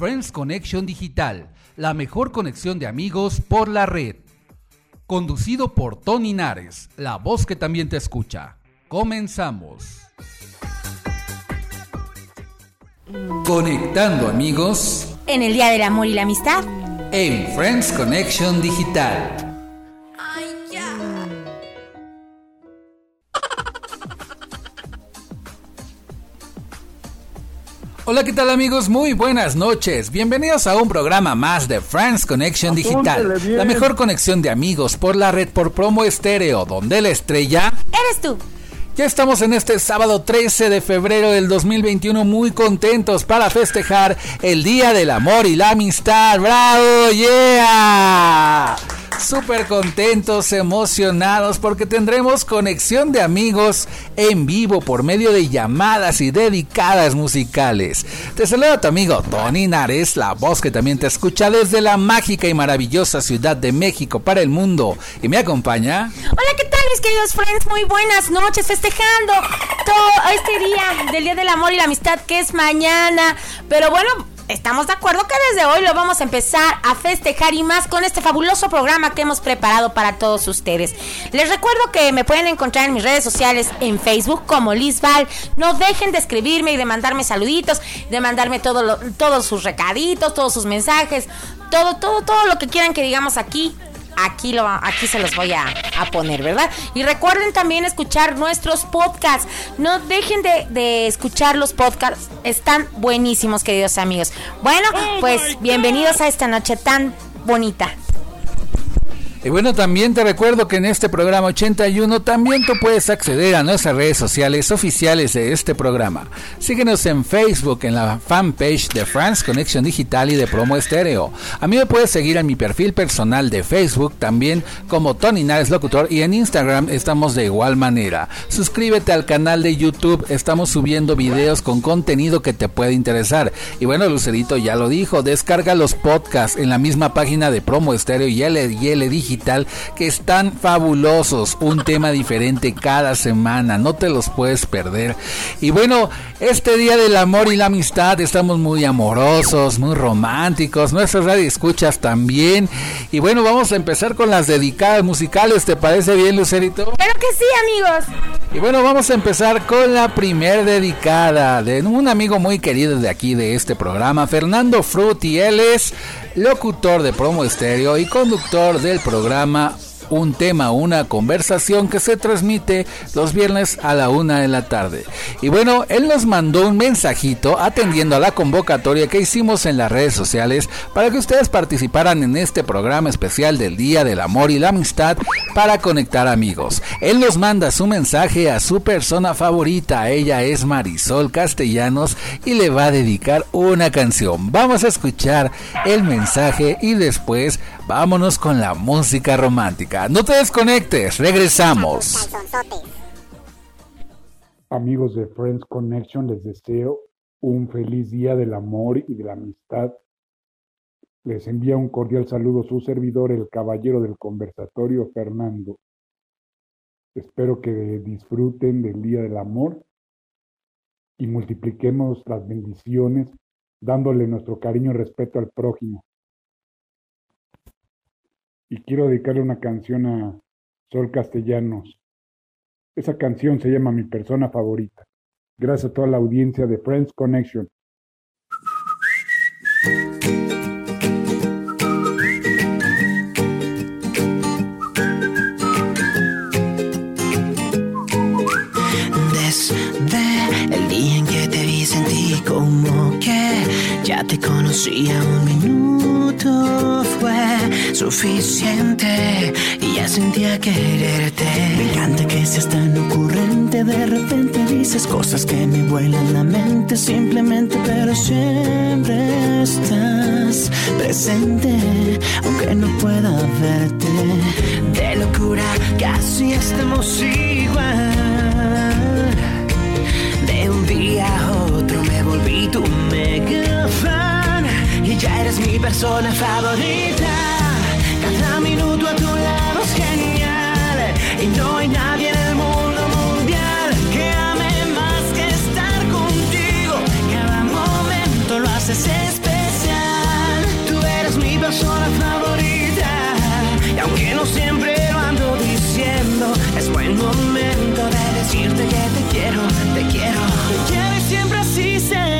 Friends Connection Digital, la mejor conexión de amigos por la red. Conducido por Tony Nares, la voz que también te escucha. Comenzamos. Conectando amigos. En el Día del Amor y la Amistad. En Friends Connection Digital. Hola, ¿qué tal amigos? Muy buenas noches. Bienvenidos a un programa más de Friends Connection Digital. La mejor conexión de amigos por la red por promo estéreo, donde la estrella... Eres tú. Ya estamos en este sábado 13 de febrero del 2021 muy contentos para festejar el Día del Amor y la Amistad. ¡Bravo! ¡Yeah! Súper contentos, emocionados porque tendremos conexión de amigos en vivo por medio de llamadas y dedicadas musicales. Te saluda tu amigo Tony Nares, la voz que también te escucha desde la mágica y maravillosa Ciudad de México para el mundo y me acompaña. Hola, ¿qué tal mis queridos friends? Muy buenas noches festejando todo este día del Día del Amor y la Amistad que es mañana. Pero bueno, estamos de acuerdo que desde hoy lo vamos a empezar a festejar y más con este fabuloso programa que hemos preparado para todos ustedes. Les recuerdo que me pueden encontrar en mis redes sociales en Facebook como Lizval. No dejen de escribirme y de mandarme saluditos, de mandarme todo todos sus recaditos, todos sus mensajes, todo, todo, todo lo que quieran que digamos aquí aquí, lo, aquí se los voy a, poner, ¿verdad? Y recuerden también escuchar nuestros podcasts. No dejen de, de escuchar los podcasts. Están buenísimos, queridos amigos. Bueno, pues bienvenidos a esta noche tan bonita. Y bueno, también te recuerdo que en este programa 81 también tú puedes acceder a nuestras redes sociales oficiales de este programa. Síguenos en Facebook en la fanpage de France Connection Digital y de Promo Estéreo. A mí me puedes seguir en mi perfil personal de Facebook también como Tony Nares Locutor y en Instagram estamos de igual manera. Suscríbete al canal de YouTube, estamos subiendo videos con contenido que te puede interesar. Y bueno, Lucerito ya lo dijo, descarga los podcasts en la misma página de Promo Estéreo y ya le, dije que están fabulosos. Un tema diferente cada semana, no te los puedes perder. Y bueno, este día del amor y la amistad estamos muy amorosos, muy románticos. Nuestras radio escuchas también. Y bueno, vamos a empezar con las dedicadas musicales. ¿Te parece bien, Lucerito? Claro que sí, amigos. Y bueno, vamos a empezar con la primer dedicada de un amigo muy querido de aquí de este programa, Fernando Frutti. Él es locutor de promo estéreo y conductor del programa un tema, una conversación que se transmite los viernes a la una de la tarde. Y bueno, él nos mandó un mensajito atendiendo a la convocatoria que hicimos en las redes sociales para que ustedes participaran en este programa especial del Día del Amor y la Amistad para conectar amigos. Él nos manda su mensaje a su persona favorita, ella es Marisol Castellanos y le va a dedicar una canción. Vamos a escuchar el mensaje y después vámonos con la música romántica. No te desconectes, regresamos. Amigos de Friends Connection, les deseo un feliz día del amor y de la amistad. Les envía un cordial saludo su servidor, el caballero del conversatorio, Fernando. Espero que disfruten del Día del Amor y multipliquemos las bendiciones dándole nuestro cariño y respeto al prójimo y quiero dedicarle una canción a Sol Castellanos. Esa canción se llama Mi persona favorita. Gracias a toda la audiencia de Friends Connection. Desde el día en que te vi sentí como que Ya te conocía un minuto suficiente y ya sentía quererte. Me encanta que seas tan ocurrente, de repente dices cosas que me vuelan la mente simplemente, pero siempre estás presente, aunque no pueda verte. De locura casi estamos igual. De un día a otro me volví tu mega fan y ya eres mi persona favorita. Minuto a tu lado es genial y no hay nadie en el mundo mundial que ame más que estar contigo. Cada momento lo haces especial. Tú eres mi persona favorita y aunque no siempre lo ando diciendo, es buen momento de decirte que te quiero, te quiero, te quiero y siempre así.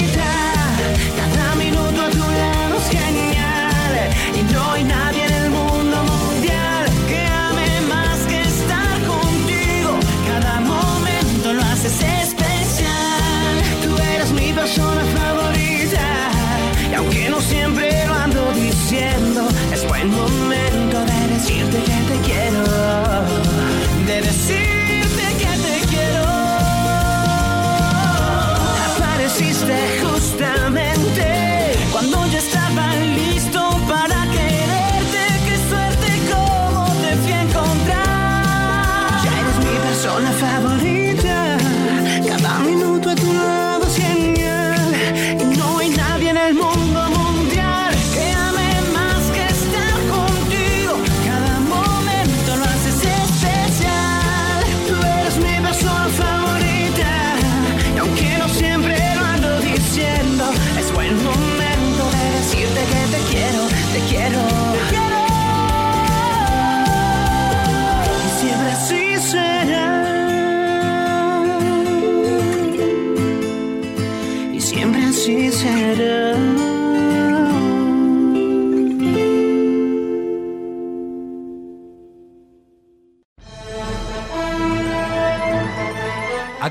Buen momento de decirte que te quiero, de decirte que te quiero. Apareciste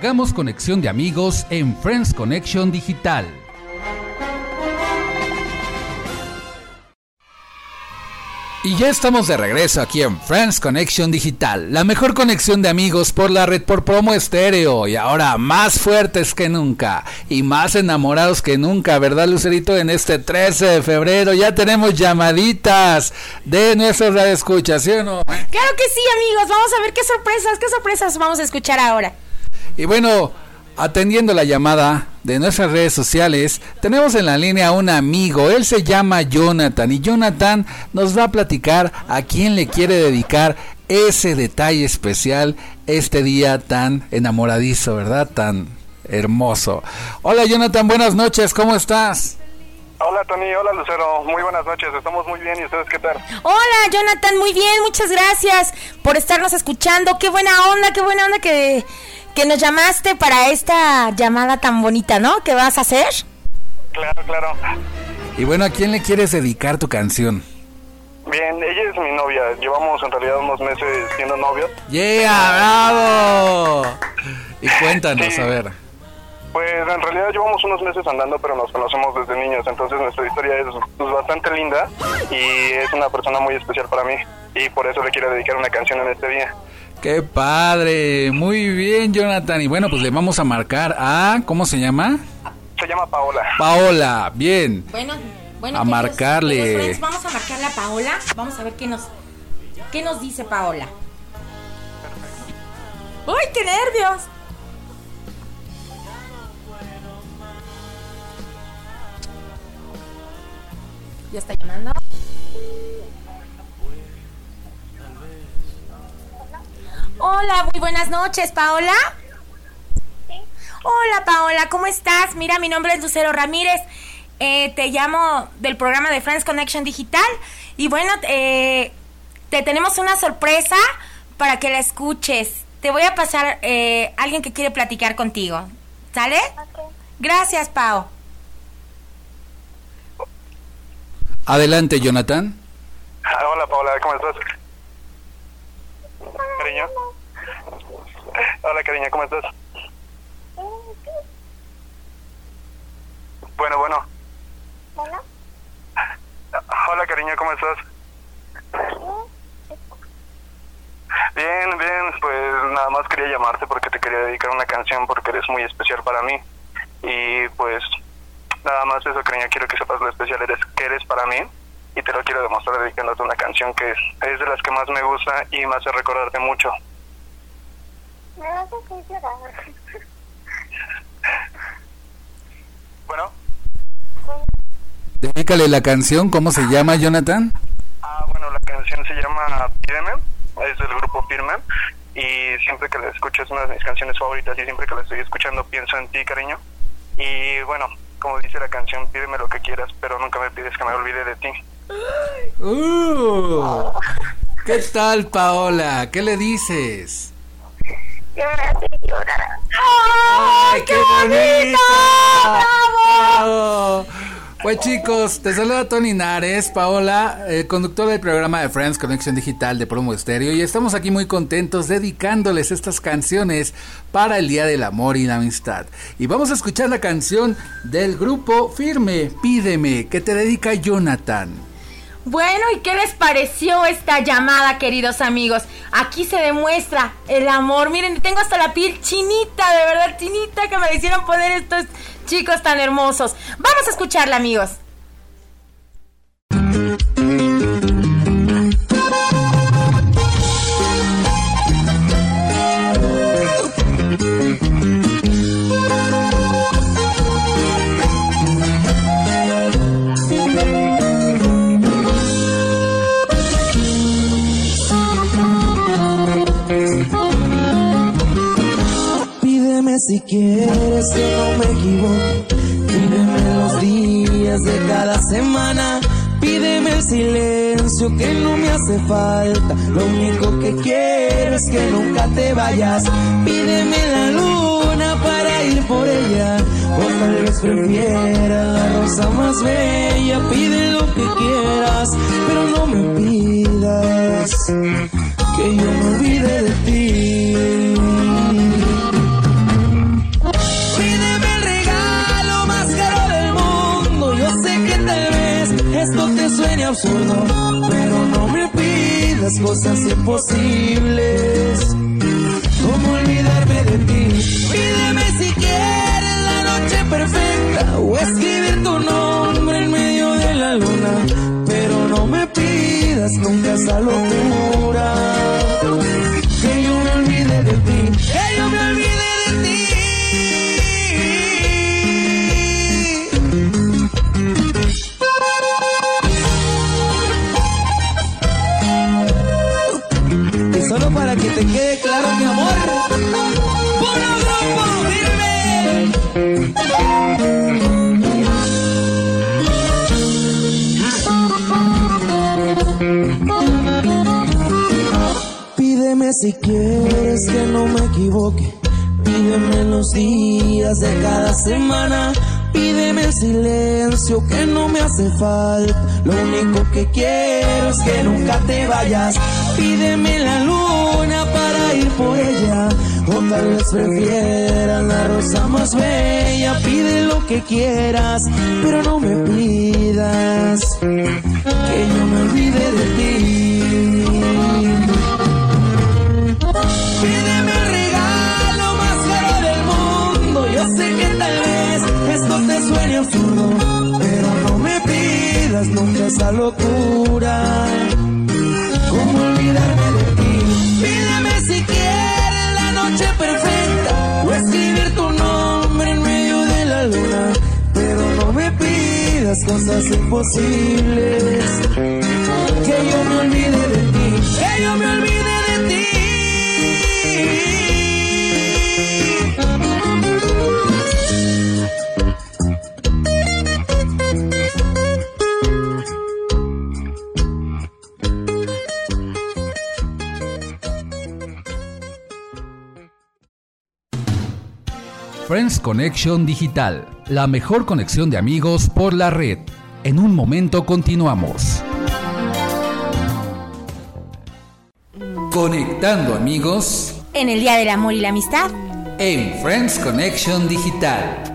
Hagamos conexión de amigos en Friends Connection Digital. Y ya estamos de regreso aquí en Friends Connection Digital, la mejor conexión de amigos por la red por promo estéreo y ahora más fuertes que nunca y más enamorados que nunca, ¿verdad Lucerito? En este 13 de febrero ya tenemos llamaditas de nuestras radioescuchas, ¿sí o no? Claro que sí, amigos. Vamos a ver qué sorpresas, qué sorpresas vamos a escuchar ahora. Y bueno, atendiendo la llamada de nuestras redes sociales, tenemos en la línea a un amigo, él se llama Jonathan y Jonathan nos va a platicar a quién le quiere dedicar ese detalle especial este día tan enamoradizo, ¿verdad? Tan hermoso. Hola Jonathan, buenas noches, ¿cómo estás? Hola Tony, hola Lucero, muy buenas noches, estamos muy bien y ustedes qué tal? Hola, Jonathan, muy bien, muchas gracias por estarnos escuchando. Qué buena onda, qué buena onda que, que nos llamaste para esta llamada tan bonita, ¿no? ¿Qué vas a hacer? Claro, claro. Y bueno, ¿a quién le quieres dedicar tu canción? Bien, ella es mi novia, llevamos en realidad unos meses siendo novios. ¡Yeah, bravo! Y cuéntanos, Sí. a ver. Pues en realidad llevamos unos meses andando, pero nos conocemos desde niños, entonces nuestra historia es pues, bastante linda y es una persona muy especial para mí y por eso le quiero dedicar una canción en este día. ¡Qué padre! Muy bien, Jonathan. Y bueno, pues le vamos a marcar a... ¿Cómo se llama? Se llama Paola. Paola. Bien. Bueno, bueno. A marcarle. friends, vamos a marcarle a Paola. Vamos a ver qué nos, qué nos dice Paola. ¡Uy, qué nervios! ¿Ya está llamando? Hola, muy buenas noches, Paola. Hola Paola, ¿cómo estás? Mira, mi nombre es Lucero Ramírez. Eh, te llamo del programa de Friends Connection Digital. Y bueno, eh, te tenemos una sorpresa para que la escuches. Te voy a pasar eh, alguien que quiere platicar contigo. ¿Sale? Gracias, Pao. Adelante, Jonathan. Ah, hola Paola, ¿cómo estás? Cariño. Hola cariño, ¿cómo estás? Bueno, bueno. Hola cariño, ¿cómo estás? Bien, bien, pues nada más quería llamarte porque te quería dedicar una canción porque eres muy especial para mí. Y pues nada más eso, cariño, quiero que sepas lo especial eres, que eres para mí y te lo quiero demostrar dedicándote una canción que es, es de las que más me gusta y me hace recordarte mucho. Me vas a hacer llorar. Bueno, Dedícale la canción, ¿cómo se llama, Jonathan? ah, bueno, la canción se llama Pídeme, es del grupo Firme y siempre que la escucho es una de mis canciones favoritas y siempre que la estoy escuchando pienso en ti, cariño. Y bueno, como dice la canción, pídeme lo que quieras, pero nunca me pides que me olvide de ti. Uh, ¿Qué tal, Paola? ¿Qué le dices? ¡Ay, qué bonito! ¡Bravo! Pues chicos, te saluda Tony Nares, Paola, eh, conductor del programa de Friends Conexión Digital de Promo Estéreo y estamos aquí muy contentos dedicándoles estas canciones para el Día del Amor y la Amistad. Y vamos a escuchar la canción del grupo Firme, Pídeme, que te dedica Jonathan. Bueno, ¿y qué les pareció esta llamada, queridos amigos? Aquí se demuestra el amor. Miren, tengo hasta la piel chinita, de verdad, chinita, que me hicieron poner estos chicos tan hermosos. Vamos a escucharla, amigos. Que no me equivoque. Pídeme los días de cada semana. Pídeme el silencio que no me hace falta. Lo único que quiero es que nunca te vayas. Pídeme la luna para ir por ella. O tal vez prefiera la rosa más bella. Pide lo que quieras, pero no me pidas que yo me olvide de ti. Pero no me pidas cosas imposibles. ¿Cómo olvidarme de ti? Pídeme si quieres la noche perfecta o escribir tu nombre en medio de la luna, pero no me pidas nunca esa locura. Que yo me olvide de ti, que yo si quieres que no me equivoque. Pídeme los días de cada semana. Pídeme el silencio que no me hace falta. Lo único que quiero es que nunca te vayas. Pídeme la luna para ir por ella. O tal vez prefieras la rosa más bella. Pide lo que quieras, pero no me pidas que yo me olvide de ti. Esa locura. ¿Cómo olvidarme de ti? Pídeme si quieres la noche perfecta o escribir tu nombre en medio de la luna, pero no me pidas cosas imposibles. Que yo me olvide de ti, que yo me olvide Friends Connection Digital, la mejor conexión de amigos por la red. En un momento continuamos. Conectando amigos En el Día del Amor y la Amistad. en Friends Connection Digital.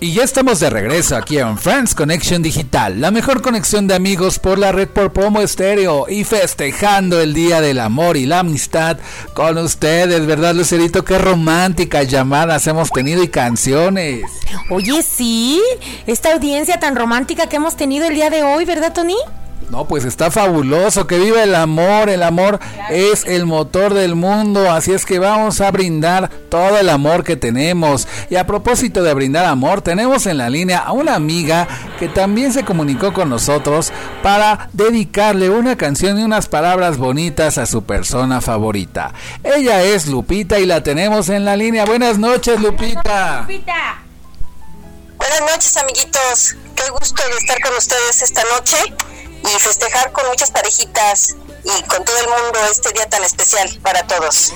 Y ya estamos de regreso aquí en Friends Connection Digital, la mejor conexión de amigos por la red por Promo Estéreo y festejando el Día del Amor y la Amistad con ustedes, ¿verdad, Lucerito? Qué románticas llamadas hemos tenido y canciones. Oye, sí, esta audiencia tan romántica que hemos tenido el día de hoy, ¿verdad, Tony? No, pues está fabuloso, que viva el amor, el amor es el motor del mundo, así es que vamos a brindar todo el amor que tenemos. Y a propósito de brindar amor, tenemos en la línea a una amiga que también se comunicó con nosotros para dedicarle una canción y unas palabras bonitas a su persona favorita. Ella es Lupita y la tenemos en la línea. Buenas noches, Lupita. Lupita. Buenas noches, amiguitos. Qué gusto de estar con ustedes esta noche y festejar con muchas parejitas y con todo el mundo este día tan especial para todos.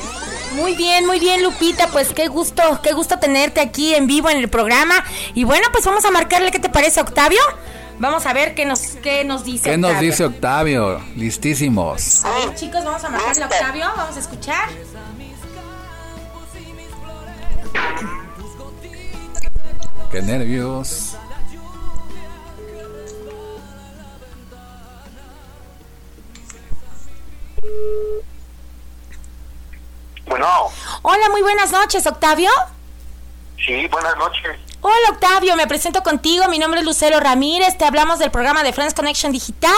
Muy bien, muy bien, Lupita. Pues qué gusto, qué gusto tenerte aquí en vivo en el programa. Y bueno, pues vamos a marcarle qué te parece, Octavio. Vamos a ver qué nos, qué nos dice. ¿Qué nos dice Octavio? Listísimos. A ver, chicos, vamos a marcarle a Octavio. Vamos a escuchar. Qué nervios. Bueno, Hola, muy buenas noches, Octavio. sí, buenas noches. Hola Octavio, me presento contigo, mi nombre es Lucero Ramírez, te hablamos del programa de Friends Connection Digital.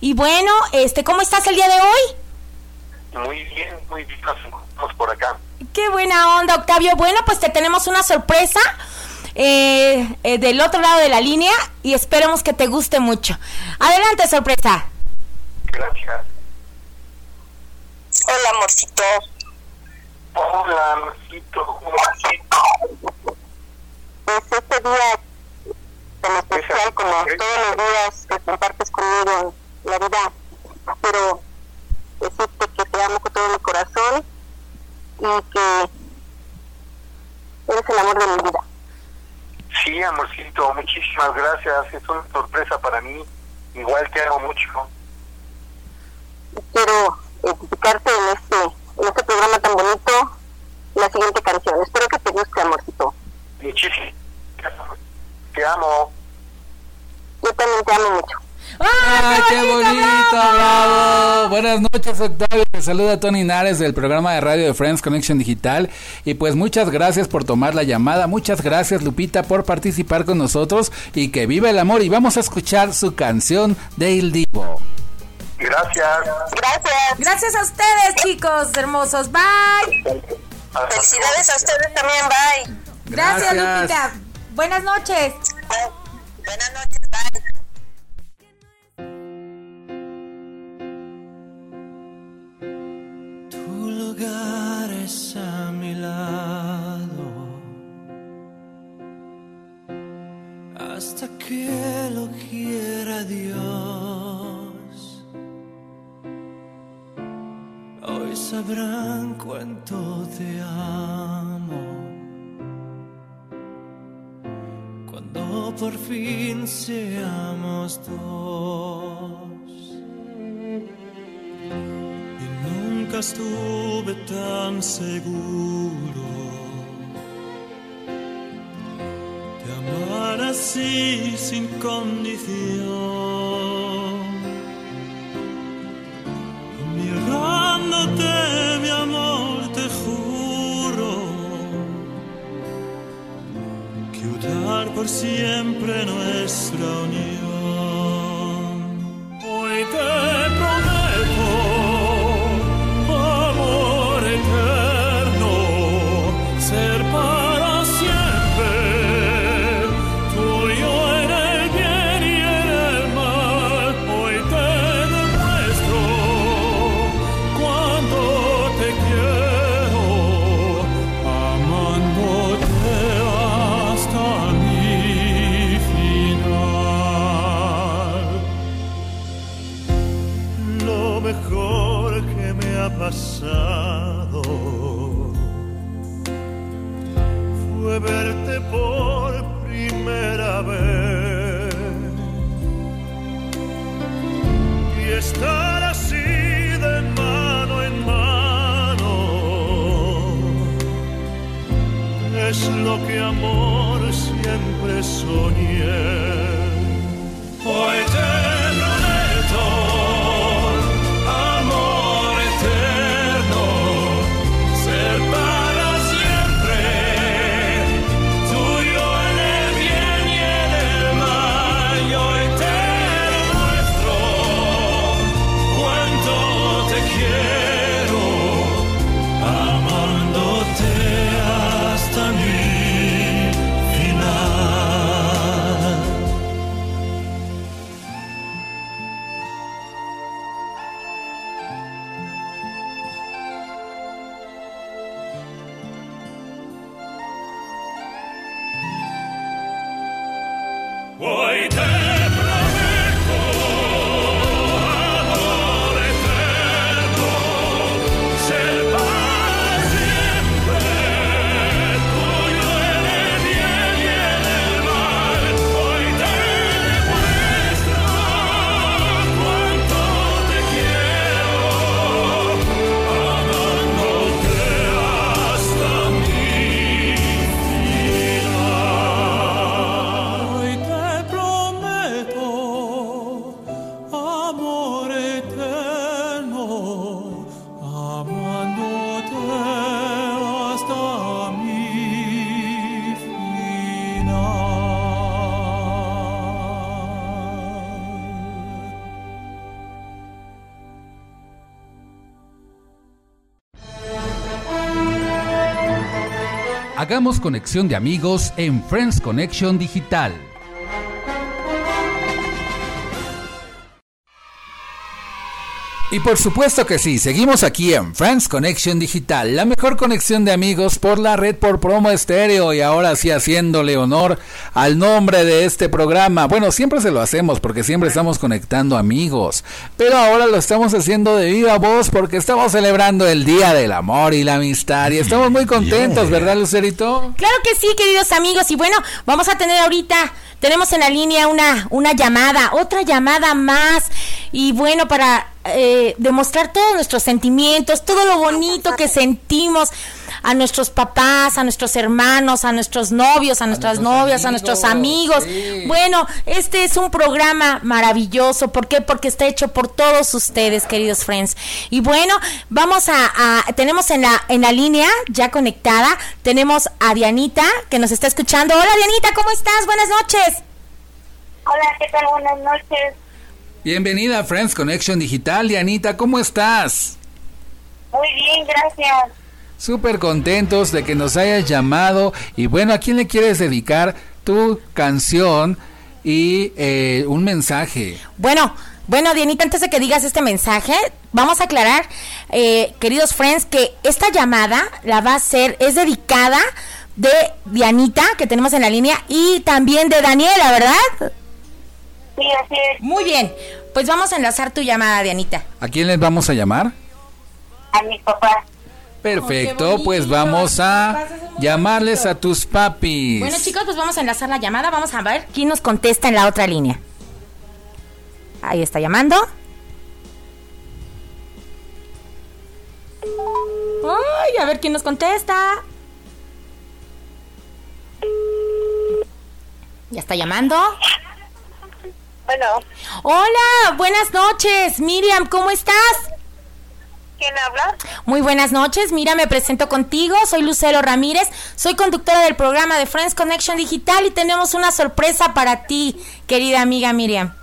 Y bueno, este, ¿cómo estás el día de hoy? Muy bien, muy bien, nos encontramos por acá. Qué buena onda, Octavio. Bueno, pues te tenemos una sorpresa eh, eh, del otro lado de la línea y esperemos que te guste mucho. Adelante, sorpresa. Gracias. Hola, amorcito. Hola, amorcito. Pues este día tan especial como todos los días que compartes conmigo la vida, quiero decirte que te amo con todo mi corazón y que eres el amor de mi vida. Sí, amorcito, muchísimas gracias. Es una sorpresa para mí. Igual te amo mucho. quiero identificarte en este, en este programa tan bonito la siguiente canción. Espero que te guste, amorcito. Gracias. Te amo. Yo también te amo mucho. ¡Ay, qué bonito! ¡Bravo! Buenas noches, Octavio. Te saluda Tony Nares del programa de radio de Friends Connection Digital. Y pues muchas gracias por tomar la llamada. Muchas gracias, Lupita, por participar con nosotros. Y que viva el amor. Y vamos a escuchar su canción de Il Divo. Gracias. Gracias. Gracias a ustedes, chicos hermosos. Bye. Hasta Felicidades a ustedes también. Bye. Gracias, Gracias. Lupita. Buenas noches. Buenas noches. Bye. Tu lugar es a mi lado hasta que lo quiera Dios. Sabrán cuánto te amo cuando por fin seamos dos. Y nunca estuve tan seguro de amar así sin condición. Unir por siempre nuestra unión. Hoy te prometo fue verte por primera vez y estar así de mano en mano es lo que amor siempre soñé. Hagamos conexión de amigos en Friends Connection Digital. Y por supuesto que sí, seguimos aquí en Friends Connection Digital, la mejor conexión de amigos por la red por promo estéreo y ahora sí haciéndole honor al nombre de este programa. Bueno, siempre se lo hacemos porque siempre estamos conectando amigos, pero ahora lo estamos haciendo de viva voz porque estamos celebrando el Día del Amor y la Amistad y estamos muy contentos, ¿verdad, Lucerito? Claro que sí, queridos amigos. Y bueno, vamos a tener ahorita, tenemos en la línea una, una llamada, otra llamada más. Y bueno, para eh, demostrar todos nuestros sentimientos, todo lo bonito que sentimos a nuestros papás, a nuestros hermanos, a nuestros novios, a nuestras novias, a nuestros amigos. sí. Bueno, este es un programa maravilloso. ¿Por qué? Porque está hecho por todos ustedes, queridos friends. Y bueno, vamos a, a- tenemos en la en la línea ya conectada, tenemos a Dianita que nos está escuchando. Hola Dianita, ¿cómo estás? Buenas noches. Hola, ¿qué tal? Buenas noches. Bienvenida a Friends Connection Digital, Dianita, ¿cómo estás? Muy bien, gracias. Súper contentos de que nos hayas llamado y bueno, ¿a quién le quieres dedicar tu canción y eh, un mensaje? Bueno, bueno, Dianita, antes de que digas este mensaje, vamos a aclarar, eh, queridos friends, que esta llamada la va a hacer, es dedicada de Dianita, que tenemos en la línea, y también de Daniela, ¿verdad? Sí, así es. Muy bien, pues vamos a enlazar tu llamada, Dianita. ¿A quién les vamos a llamar? A mis papás. Perfecto, pues vamos a llamarles a tus papis. Bueno, chicos, pues vamos a enlazar la llamada, vamos a ver quién nos contesta en la otra línea. Ahí está llamando. Ay, a ver quién nos contesta. Ya está llamando. Bueno, Hola, buenas noches. Miriam, ¿cómo estás? ¿quién habla? Muy buenas noches, mira, me presento contigo, soy Lucero Ramírez, soy conductora del programa de Friends Connection Digital y tenemos una sorpresa para ti, querida amiga Miriam.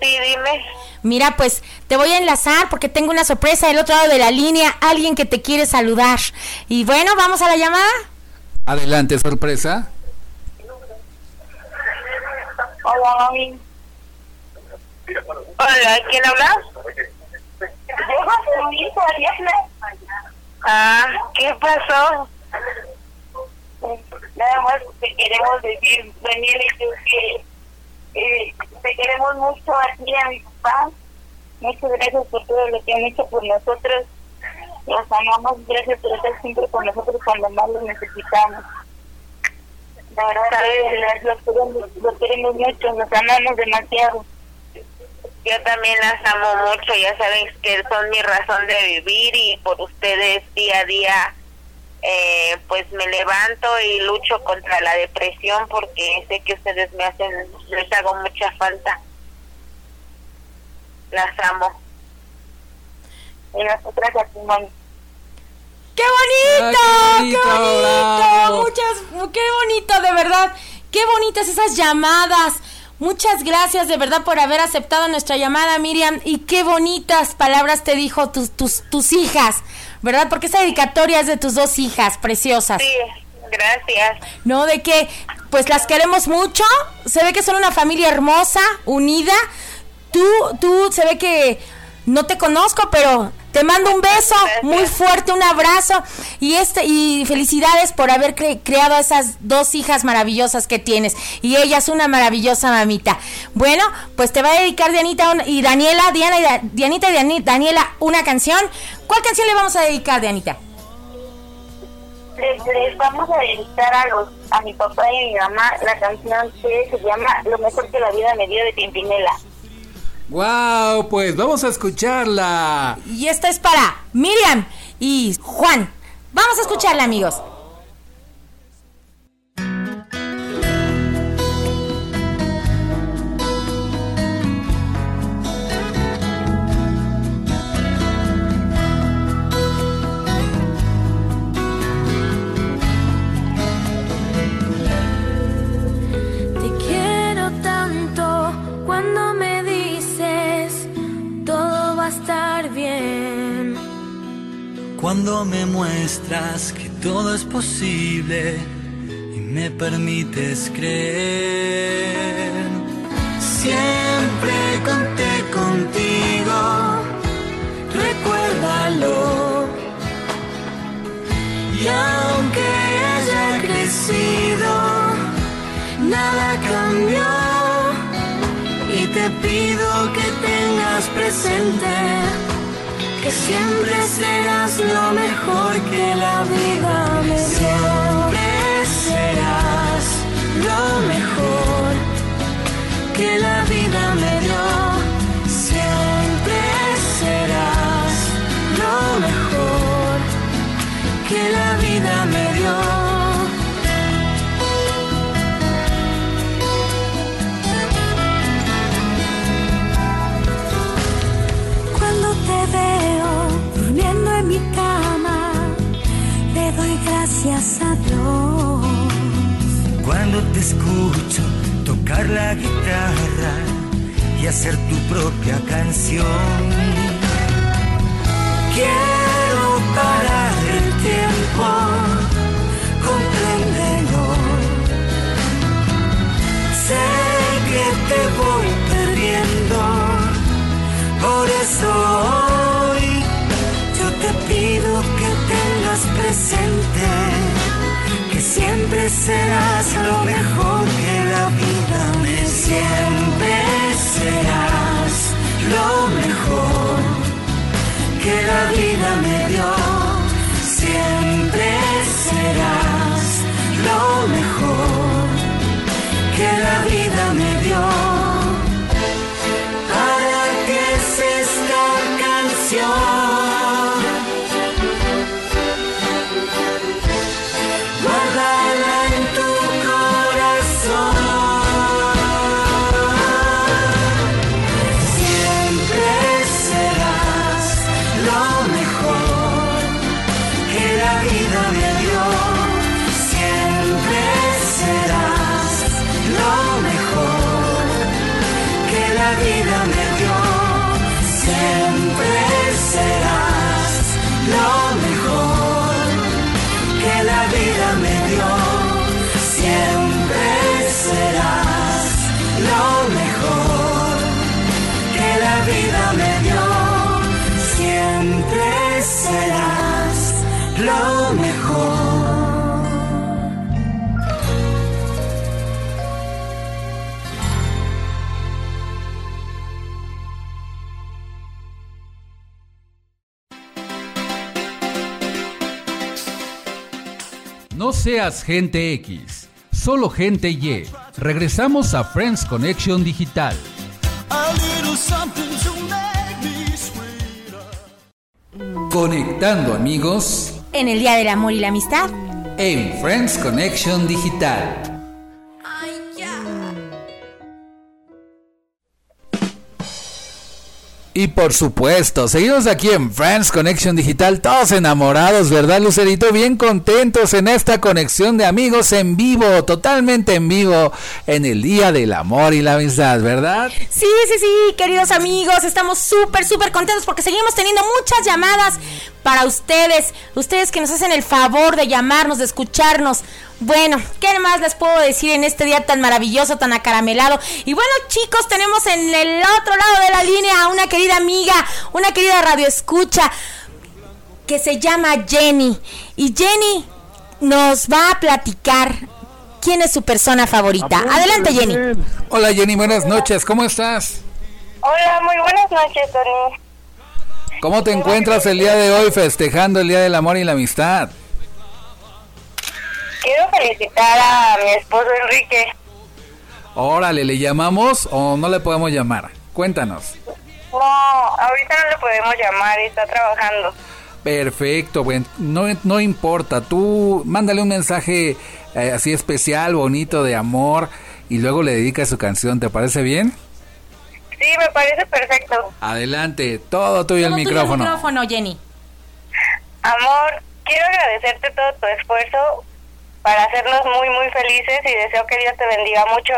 Sí, dime. Mira, pues te voy a enlazar porque tengo una sorpresa del otro lado de la línea, alguien que te quiere saludar. Y bueno, vamos a la llamada. Adelante, sorpresa. Hola. Hola, ¿quién habla? Ah, ¿qué pasó? Nada más te queremos decir, Daniel y yo, que eh, te queremos mucho a ti a mi papá. Muchas gracias por todo lo que han hecho por nosotros. las amamos. Gracias por estar siempre con nosotros cuando más lo necesitamos. La verdad, que los queremos, los queremos mucho, nos amamos demasiado. Yo también las amo mucho, ya saben que son mi razón de vivir y por ustedes día a día eh, pues me levanto y lucho contra la depresión porque sé que ustedes me hacen, les hago mucha falta. Las amo. Y nosotras a tu mano. ¡Qué bonito! Ah, qué ¡Qué bonito, bonito! bravo. Muchas, qué bonito, de verdad. Qué bonitas esas llamadas. Muchas gracias de verdad por haber aceptado nuestra llamada, Miriam. Y qué bonitas palabras te dijo tus, tus, tus hijas, ¿verdad? Porque esa dedicatoria es de tus dos hijas preciosas. Sí, gracias. ¿no? De que pues las queremos mucho, se ve que son una familia hermosa, unida. Tú, tú, se ve que no te conozco, pero te mando un beso Gracias. muy fuerte, un abrazo y este y felicidades por haber cre- creado esas dos hijas maravillosas que tienes y ella es una maravillosa mamita. Bueno, pues te va a dedicar Dianita y Daniela, Diana y Da- Dianita y Dani- Daniela una canción. ¿Cuál canción le vamos a dedicar, Dianita? Les, les vamos a dedicar a los a mi papá y a mi mamá la canción que se llama Lo mejor que la vida me dio de Pimpinela. Wow, pues vamos a escucharla. Y esta es para Miriam y Juan. Vamos a escucharla, amigos. Cuando me muestras que todo es posible y me permites creer. Siempre conté contigo, recuérdalo. Y aunque haya crecido, nada cambió. Y te pido que tengas presente que siempre serás lo mejor que la vida me dio. Siempre serás lo mejor que la vida me dio. Siempre serás lo mejor que la vida me dio. Cuando te escucho tocar la guitarra y hacer tu propia canción. Quiero parar el tiempo, compréndelo. Sé que te voy perdiendo, por eso presente que siempre serás lo mejor que la vida me siempre serás lo mejor que la vida me dio. Siempre serás lo mejor que la vida me dio seas gente X, solo gente Y. Regresamos a Friends Connection Digital. Conectando amigos En el Día del Amor y la Amistad. en Friends Connection Digital. Y por supuesto, seguimos aquí en Friends Connection Digital, todos enamorados, ¿verdad, Lucerito? Bien contentos en esta conexión de amigos en vivo, totalmente en vivo, en el Día del Amor y la Amistad, ¿verdad? Sí, sí, sí, queridos amigos, estamos súper, súper contentos porque seguimos teniendo muchas llamadas para ustedes, ustedes que nos hacen el favor de llamarnos, de escucharnos. Bueno, ¿qué más les puedo decir en este día tan maravilloso, tan acaramelado? Y bueno, chicos, tenemos en el otro lado de la línea a una querida amiga, una querida radio escucha que se llama Jenny. Y Jenny nos va a platicar quién es su persona favorita. Adelante, Jenny. Hola Jenny, buenas noches, ¿cómo estás? Hola, muy buenas noches, Tony. ¿Cómo te encuentras el día de hoy festejando el Día del Amor y la Amistad? Quiero felicitar a mi esposo Enrique. Órale, ¿le llamamos o no le podemos llamar? Cuéntanos. No, ahorita no le podemos llamar, está trabajando. Perfecto, bueno, no, no importa, tú mándale un mensaje eh, así especial, bonito, de amor y luego le dedicas su canción, ¿te parece bien? Sí, me parece perfecto. Adelante, todo tuyo el Todo tuyo micrófono. micrófono, Jenny. Amor, quiero agradecerte todo tu esfuerzo para hacernos muy, muy felices y deseo que Dios te bendiga mucho.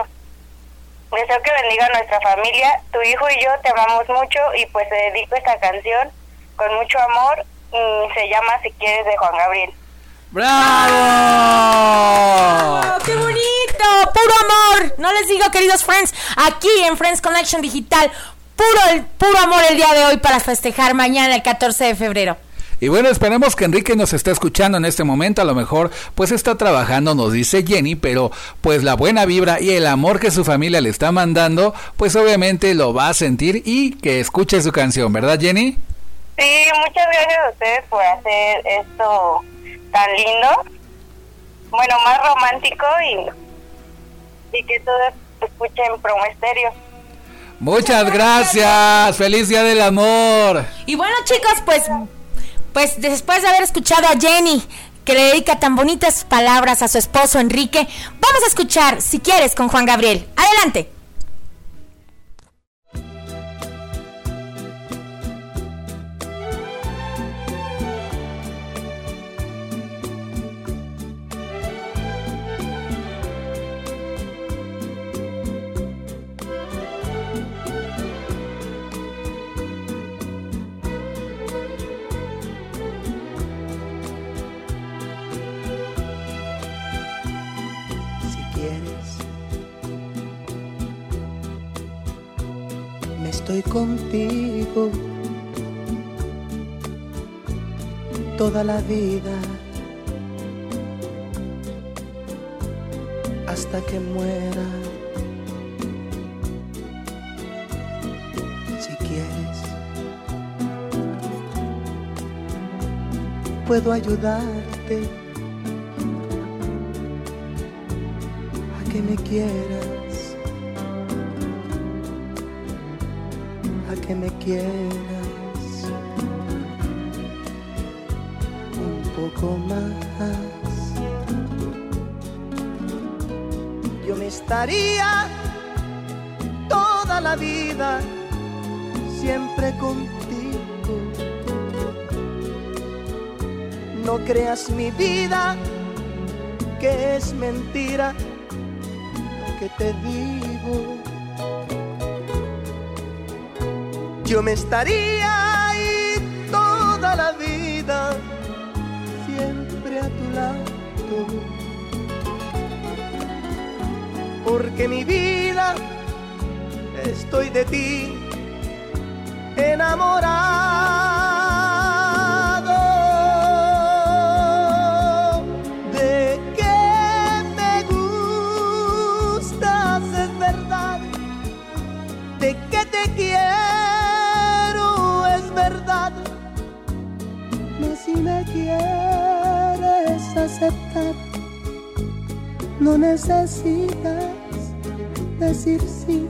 Deseo que bendiga a nuestra familia. Tu hijo y yo te amamos mucho y pues te dedico esta canción con mucho amor. y se llama Si quieres de Juan Gabriel. ¡Bravo! ¡Oh, ¡Qué bonito! ¡Puro amor! No les digo, queridos friends, aquí en Friends Connection Digital, puro, el, puro amor el día de hoy para festejar mañana el 14 de febrero. Y bueno, esperemos que Enrique nos esté escuchando en este momento. A lo mejor, pues está trabajando, nos dice Jenny, pero pues la buena vibra y el amor que su familia le está mandando, pues obviamente lo va a sentir y que escuche su canción, ¿verdad, Jenny? Sí, muchas gracias a ustedes por hacer esto tan lindo. Bueno, más romántico y, y que todos escuchen Promo Estéreo. Muchas gracias. Feliz Día del Amor. Y bueno, chicos, pues, pues después de haber escuchado a Jenny, que le dedica tan bonitas palabras a su esposo Enrique, vamos a escuchar, si quieres, con Juan Gabriel. Adelante. Contigo toda la vida hasta que muera. Si quieres, puedo ayudarte. a que me quieras, que me quieras un poco más. Yo me estaría toda la vida siempre contigo. No creas mi vida que es mentira lo que te digo. Yo me estaría ahí toda la vida, siempre a tu lado. Porque mi vida estoy de ti enamorado. No necesitas decir sí,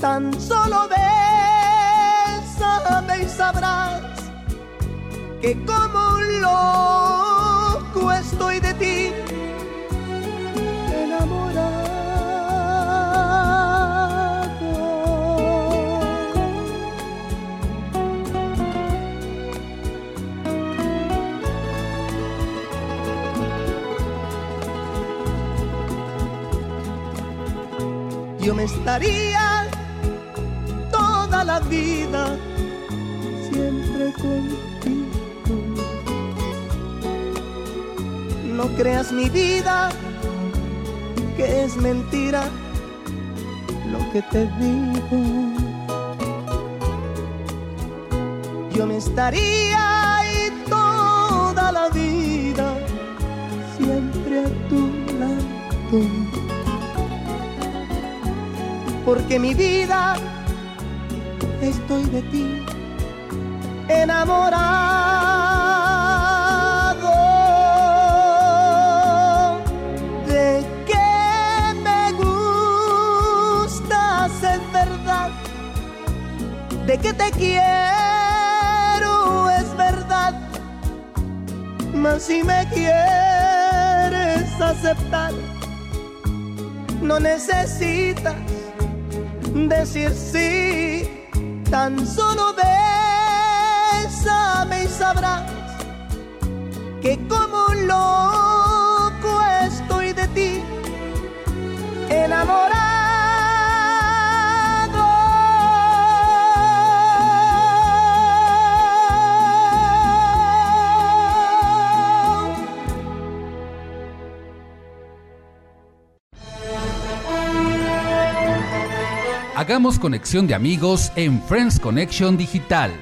tan solo bésame y sabrás que como un loco estoy de ti Yo me estaría toda la vida siempre contigo. No creas mi vida que es mentira lo que te digo. Yo me estaría porque mi vida estoy de ti enamorado. De que me gustas es verdad, de que te quiero es verdad, mas si me quieres aceptar, no necesitas decir sí, tan solo bésame y sabrás que como loco estoy de ti enamorado. Hagamos conexión de amigos en Friends Connection Digital.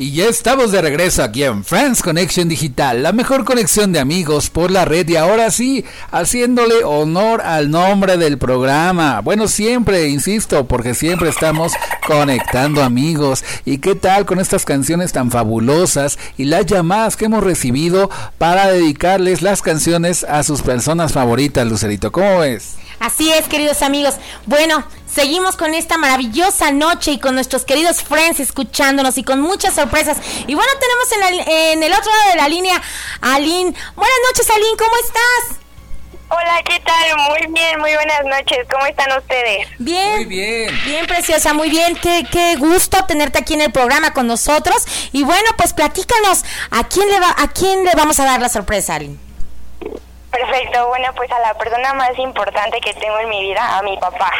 Y ya estamos de regreso aquí en Friends Connection Digital, la mejor conexión de amigos por la red y ahora sí, haciéndole honor al nombre del programa. Bueno, siempre, insisto, porque siempre estamos conectando amigos. ¿Y qué tal con estas canciones tan fabulosas y las llamadas que hemos recibido para dedicarles las canciones a sus personas favoritas, Lucerito? ¿Cómo ves? Así es, queridos amigos. Bueno, seguimos con esta maravillosa noche y con nuestros queridos friends escuchándonos y con muchas sorpresas. Y bueno, tenemos en, la- en el otro lado de la línea a Aline. Buenas noches, Aline, ¿cómo estás? Hola, ¿qué tal? Muy bien, muy buenas noches. ¿Cómo están ustedes? Bien. Muy bien. Bien, preciosa, muy bien. Qué, qué gusto tenerte aquí en el programa con nosotros. Y bueno, pues platícanos, ¿a quién le, va, a quién le vamos a dar la sorpresa, Aline? Perfecto, bueno, pues a la persona más importante que tengo en mi vida, a mi papá.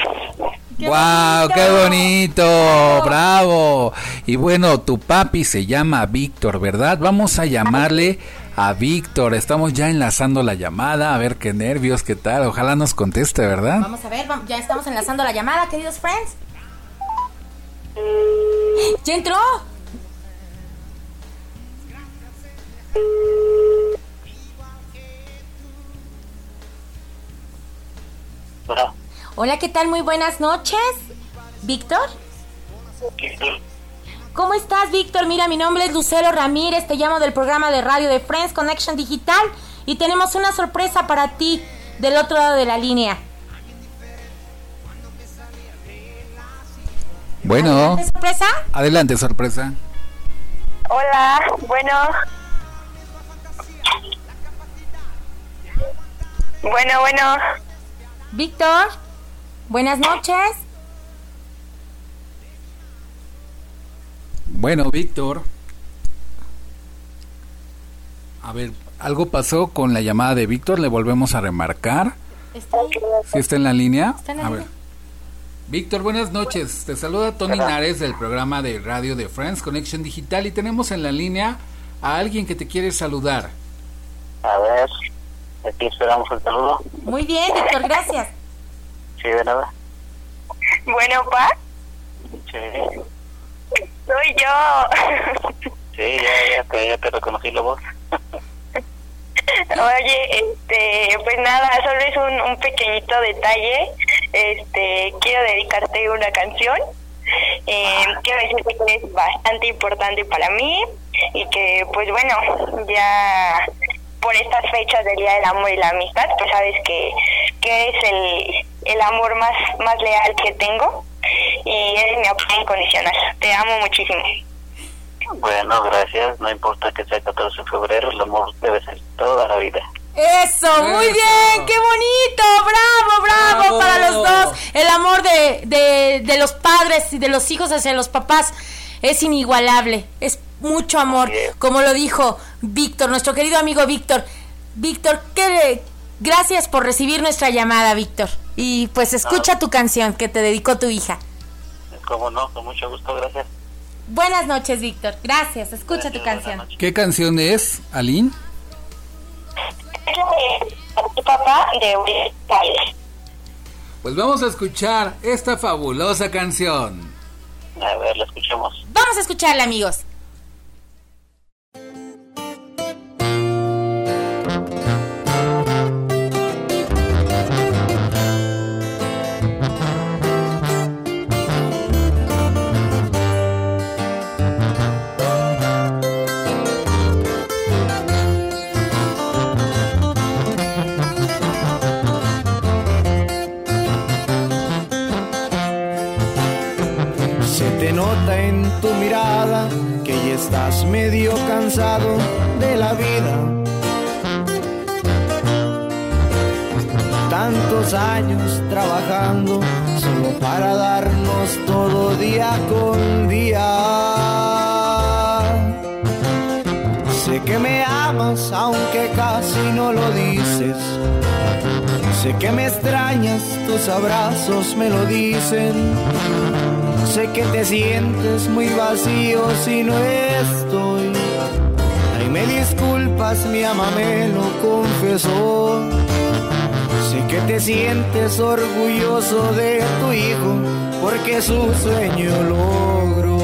¡Wow! ¡Qué bonito! ¡Bravo! Y bueno, tu papi se llama Víctor, ¿verdad? Vamos a llamarle a Víctor. Estamos ya enlazando la llamada. A ver qué nervios, qué tal. Ojalá nos conteste, ¿verdad? Vamos a ver, ya estamos enlazando la llamada, queridos friends. ¿Ya entró? Hola, ¿qué tal? Muy buenas noches. ¿Víctor? ¿Cómo estás, Víctor? Mira, mi nombre es Lucero Ramírez, te llamo del programa de radio de Friends Connection Digital y tenemos una sorpresa para ti del otro lado de la línea. Bueno, ¿Qué sorpresa? adelante, sorpresa. Hola, bueno. Bueno, bueno. Víctor, buenas noches. Bueno, Víctor. A ver, algo pasó con la llamada de Víctor. Le volvemos a remarcar. Está ahí. ¿Sí está en la línea? Está en la a línea. ver. Víctor, buenas noches. Te saluda Tony Nares del programa de radio de Friends Connection Digital y tenemos en la línea a alguien que te quiere saludar. A ver, aquí esperamos el saludo. Muy bien, Víctor, gracias. Sí, de nada. Bueno, pa, Sí, soy yo. sí ya, ya, te, ya te reconocí la voz. Oye, este, pues nada, solo es un, un pequeñito detalle. Este, quiero dedicarte una canción. Eh, quiero decirte que eres bastante importante para mí y que, pues bueno, ya por estas fechas del Día del Amor y la Amistad, pues sabes que, que eres el, el amor más, más leal que tengo y eres mi apoyo incondicional. Te amo muchísimo. Bueno, gracias. No importa que sea 14 de febrero, el amor debe ser toda la vida. Eso, muy Eso. bien, qué bonito, bravo, bravo, Bravo. para los dos. El amor de, de, de los padres y de los hijos hacia los papás es inigualable, es mucho amor, es. como lo dijo Víctor, nuestro querido amigo Víctor. Víctor, ¿qué, gracias por recibir nuestra llamada, Víctor. Y pues escucha tu canción que te dedicó tu hija. Como no, con mucho gusto, gracias. Buenas noches, Víctor. Gracias, escucha tu Gracias, canción. ¿Qué canción es, Aline? Es la de tu papá de. Pues vamos a escuchar esta fabulosa canción. A ver, la escuchamos. Vamos a escucharla, amigos. Tu mirada que ya estás medio cansado de la vida. Tantos años trabajando solo para darnos todo día con día. Sé que me amas aunque casi no lo dices. Sé que me extrañas, tus abrazos me lo dicen. Sé que te sientes muy vacío si no estoy. Ay, me disculpas, mi ama me lo confesó. Sé que te sientes orgulloso de tu hijo porque su sueño logró.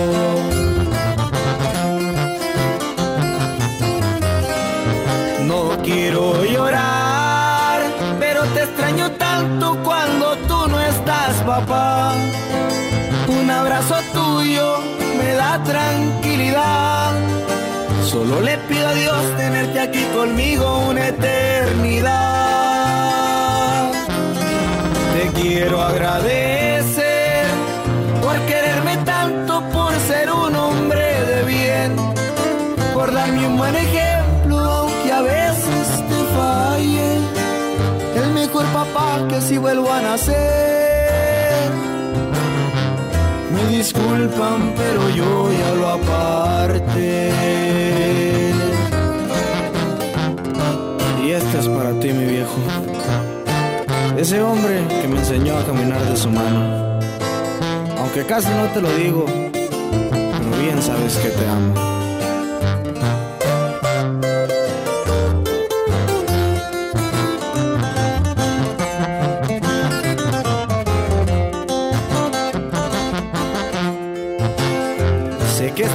No quiero llorar, pero te extraño tanto cuando tú no estás, papá. Tuyo me da tranquilidad. Solo le pido a Dios tenerte aquí conmigo una eternidad. Te quiero agradecer por quererme tanto, por ser un hombre de bien, por darme un buen ejemplo, aunque a veces te falle. El mejor papá que si vuelvo a nacer. Disculpan, pero yo ya lo aparte. Y este es para ti, mi viejo. Ese hombre que me enseñó a caminar de su mano. Aunque casi no te lo digo, pero bien sabes que te amo.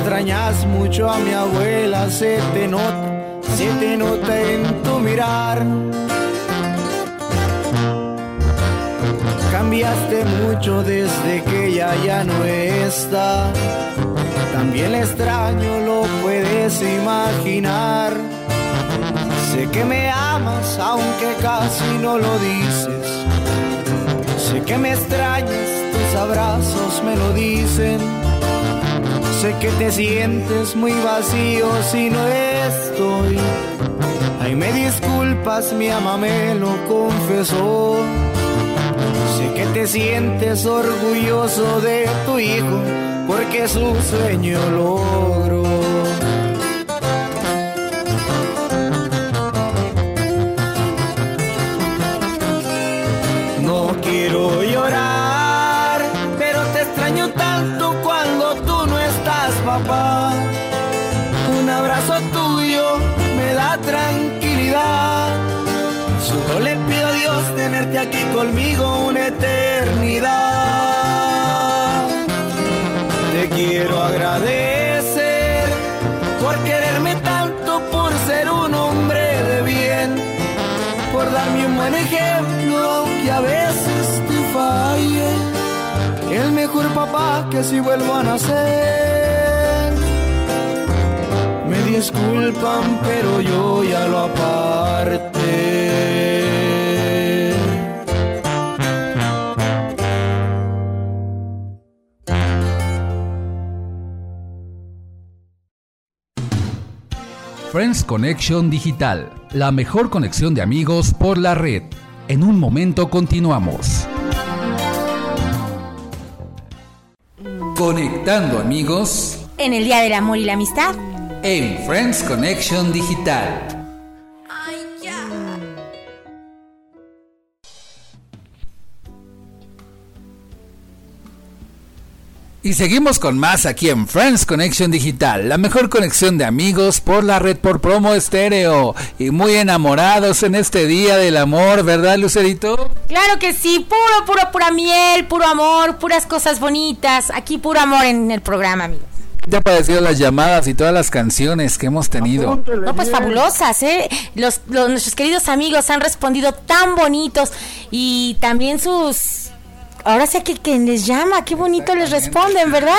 Extrañas mucho a mi abuela, se te nota, se te nota en tu mirar. Cambiaste mucho desde que ella ya no está. También extraño, lo puedes imaginar. Sé que me amas, aunque casi no lo dices. Sé que me extrañas, tus abrazos me lo dicen. Sé que te sientes muy vacío si no estoy. Ay, me disculpas, mi ama me lo confesó. Sé que te sientes orgulloso de tu hijo porque su sueño logró. Que vuelvo a nacer, me disculpan, pero yo ya lo aparté. Friends Connection Digital, la mejor conexión de amigos por la red. En un momento continuamos. Conectando amigos En el Día del Amor y la Amistad. en Friends Connection Digital. Y seguimos con más aquí en Friends Connection Digital, la mejor conexión de amigos por la red por promo estéreo. Y muy enamorados en este día del amor, ¿verdad, Lucerito? Claro que sí, puro, puro, pura miel, puro amor, puras cosas bonitas. Aquí puro amor en el programa, amigos. ¿Qué te ha parecido las llamadas y todas las canciones que hemos tenido? No, pues fabulosas, ¿eh? Los, los- nuestros queridos amigos han respondido tan bonitos y también sus... Ahora sé que quien les llama, qué bonito les responden, ¿verdad?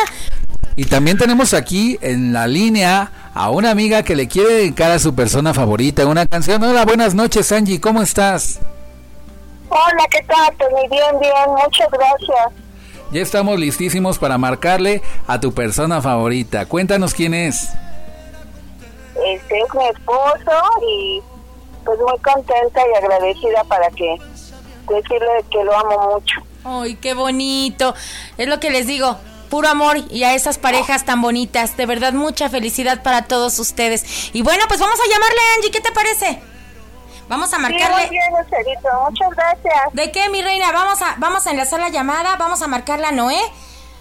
Y también tenemos aquí en la línea a una amiga que le quiere dedicar a su persona favorita una canción. Hola, buenas noches, Angie, ¿cómo estás? Hola, ¿qué tal? Tony? Bien, bien, muchas gracias. Ya estamos listísimos para marcarle a tu persona favorita. Cuéntanos quién es. Este es mi esposo y pues muy contenta y agradecida para que decirle que lo amo mucho. Ay, qué bonito. Es lo que les digo. Puro amor y a esas parejas tan bonitas. De verdad, mucha felicidad para todos ustedes. Y bueno, pues vamos a llamarle a Angie. ¿Qué te parece? Vamos a Sí, marcarle. muy bien, muchas gracias. ¿De qué, mi reina? Vamos a, vamos a enlazar la llamada. Vamos a marcarla a Noé.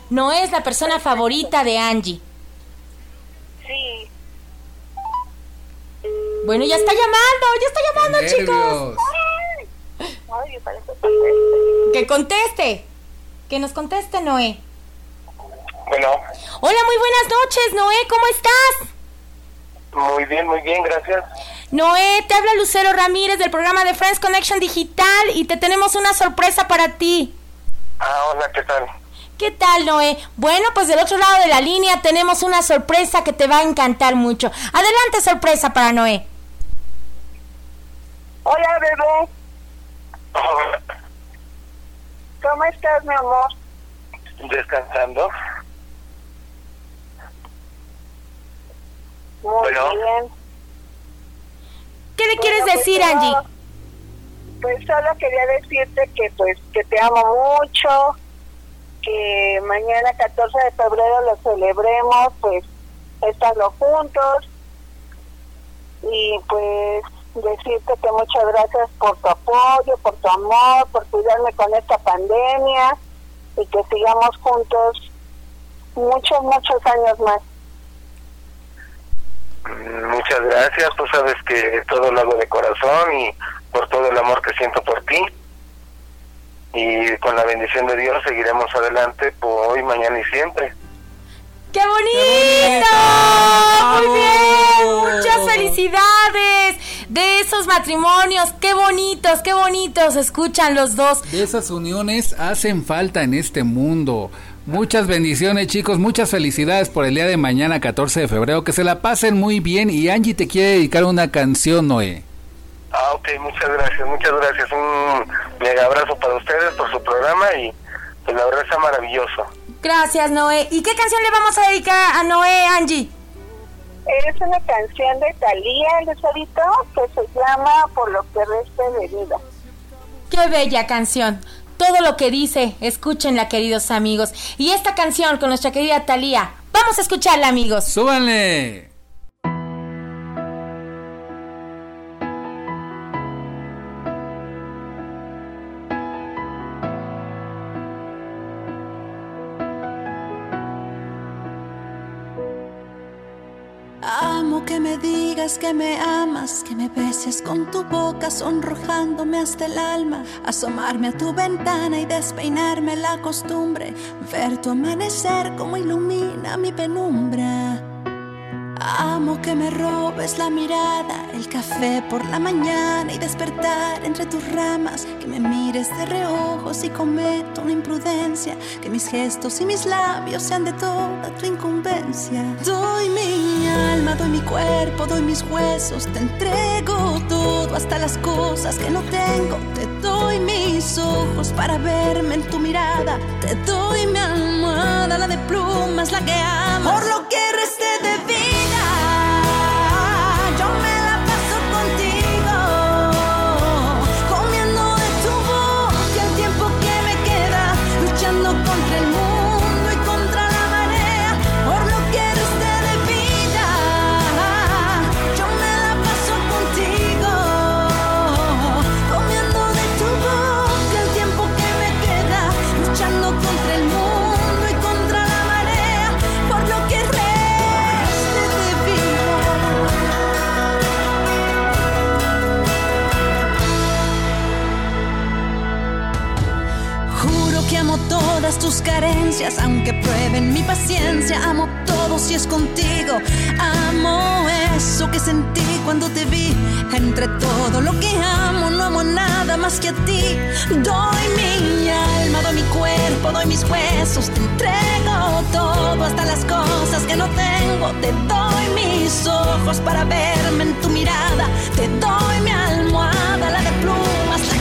Noé es la persona favorita de Angie. Sí. Bueno, ya está llamando, ya está llamando, chicos. Ay, parece Que conteste. Que nos conteste, Noé. Bueno, Hola, muy buenas noches, Noé. ¿Cómo estás? muy bien, muy bien, gracias. Noé, te habla Lucero Ramírez del programa de Friends Connection Digital y te tenemos una sorpresa para ti. Ah, hola, ¿qué tal? ¿Qué tal, Noé? Bueno, pues del otro lado de la línea tenemos una sorpresa que te va a encantar mucho. Adelante, sorpresa para Noé. Hola, bebé. ¿Cómo estás, mi amor? Descansando. Muy Bueno. bien. ¿Qué le quieres Bueno, decir, pues, Angie? Pues solo quería decirte que pues que te amo mucho, que mañana 14 de febrero lo celebremos pues estando juntos y pues decirte que muchas gracias por tu apoyo, por tu amor, por cuidarme con esta pandemia y que sigamos juntos muchos, muchos años más. Mm, Muchas gracias, tú sabes que todo lo hago de corazón y por todo el amor que siento por ti. Y con la bendición de Dios seguiremos adelante por hoy, mañana y siempre. ¡Qué bonito! Muy bien, muchas felicidades de esos matrimonios. Qué bonitos, qué bonitos. Escuchan los dos. De esas uniones hacen falta en este mundo. Muchas bendiciones chicos, muchas felicidades por el día de mañana 14 de febrero, que se la pasen muy bien y Angie te quiere dedicar una canción, Noé. Ah, ok, muchas gracias, muchas gracias. Un mega abrazo para ustedes por su programa y pues la verdad está maravilloso. Gracias, Noé. ¿Y qué canción le vamos a dedicar a Noé, Angie? Es una canción de Talía, Lucerito, que se llama Por lo que reste de vida. Qué bella canción. Todo lo que dice, escúchenla, queridos amigos. Y esta canción con nuestra querida Talía, vamos a escucharla, amigos. ¡Súbanle! Que me digas que me amas, que me beses con tu boca, sonrojándome hasta el alma, asomarme a tu ventana y despeinarme la costumbre, ver tu amanecer como ilumina mi penumbra. Amo que me robes la mirada, el café por la mañana y despertar entre tus ramas. Que me mires de reojos y cometo una imprudencia. Que mis gestos y mis labios sean de toda tu incumbencia. Doy mi alma, doy mi cuerpo, doy mis huesos. Te entrego todo, hasta las cosas que no tengo. Te doy mis ojos para verme en tu mirada. Te doy mi almohada, la de plumas, la que amas. Por lo que tus carencias, aunque prueben mi paciencia. Amo todo si es contigo. Amo eso que sentí cuando te vi. Entre todo lo que amo, no amo nada más que a ti. Doy mi alma, doy mi cuerpo, doy mis huesos. Te entrego todo, hasta las cosas que no tengo. Te doy mis ojos para verme en tu mirada. Te doy mi almohada, la de plumas, la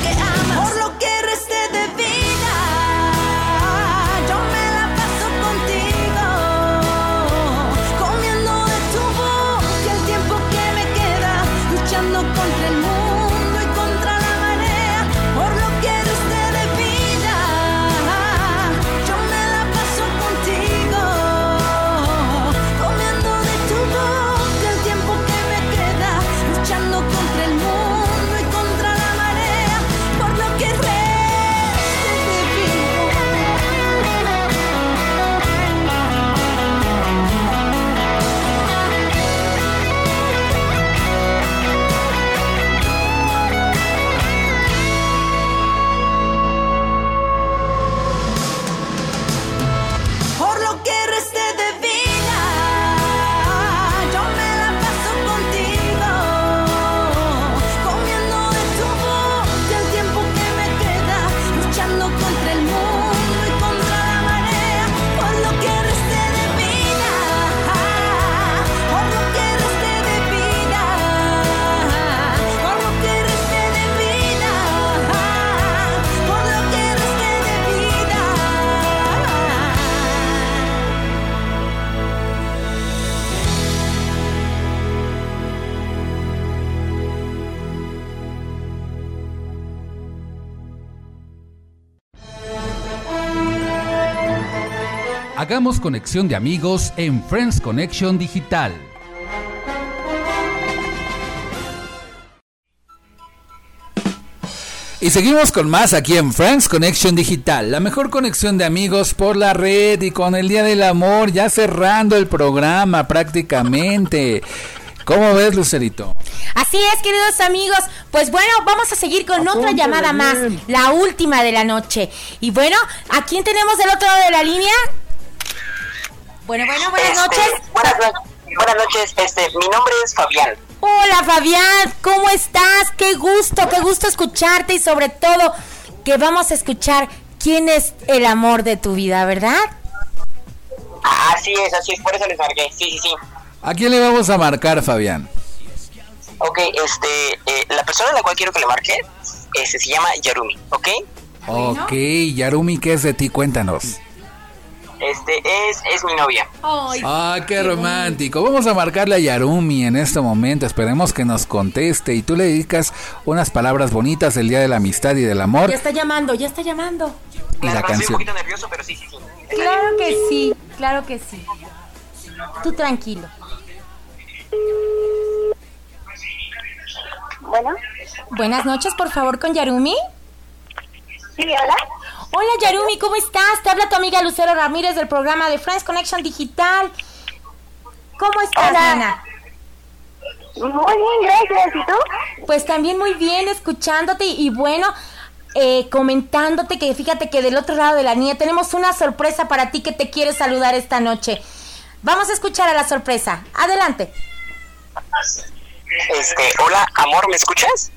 Hagamos conexión de amigos en Friends Connection Digital. Y seguimos con más aquí en Friends Connection Digital, la mejor conexión de amigos por la red y con el Día del Amor, ya cerrando el programa prácticamente. ¿Cómo ves, Lucerito? Así es, queridos amigos. Pues bueno, vamos a seguir con otra Apúntale llamada más, bien. la última de la noche. Y bueno, ¿a quién tenemos del otro lado de la línea? Bueno, bueno, buenas Este, noches. Buenas, buenas noches, este, mi nombre es Fabián. Hola Fabián, ¿cómo estás? Qué gusto, qué gusto escucharte y sobre todo que vamos a escuchar quién es el amor de tu vida, ¿verdad? Así es, así es, por eso les marqué. Sí, sí, sí. ¿A quién le vamos a marcar, Fabián? Ok, este, eh, la persona a la cual quiero que le marque este, se llama Yarumi, ¿ok? Ok, Yarumi, ¿qué es de ti? Cuéntanos. Este, es, es mi novia. Ah, qué romántico. Vamos a marcarle a Yarumi en este momento. Esperemos que nos conteste y tú le dedicas unas palabras bonitas del Día de la Amistad y del Amor Ya está llamando, ya está llamando. y la Estoy un canción. poquito nervioso, pero sí, sí, sí. Claro que sí, claro que sí. Tú tranquilo. Bueno, Buenas noches, por favor, con Yarumi. sí, hola. Hola Yarumi, ¿cómo estás? Te habla tu amiga Lucero Ramírez del programa de Friends Connection Digital. ¿Cómo estás, Hola. nena? Muy bien, gracias. ¿Y tú? Pues también muy bien, escuchándote y, y bueno, eh, comentándote que fíjate que del otro lado de la niña tenemos una sorpresa para ti que te quiere saludar esta noche. Vamos a escuchar a la sorpresa. Adelante. Este, hola, amor, ¿me escuchas?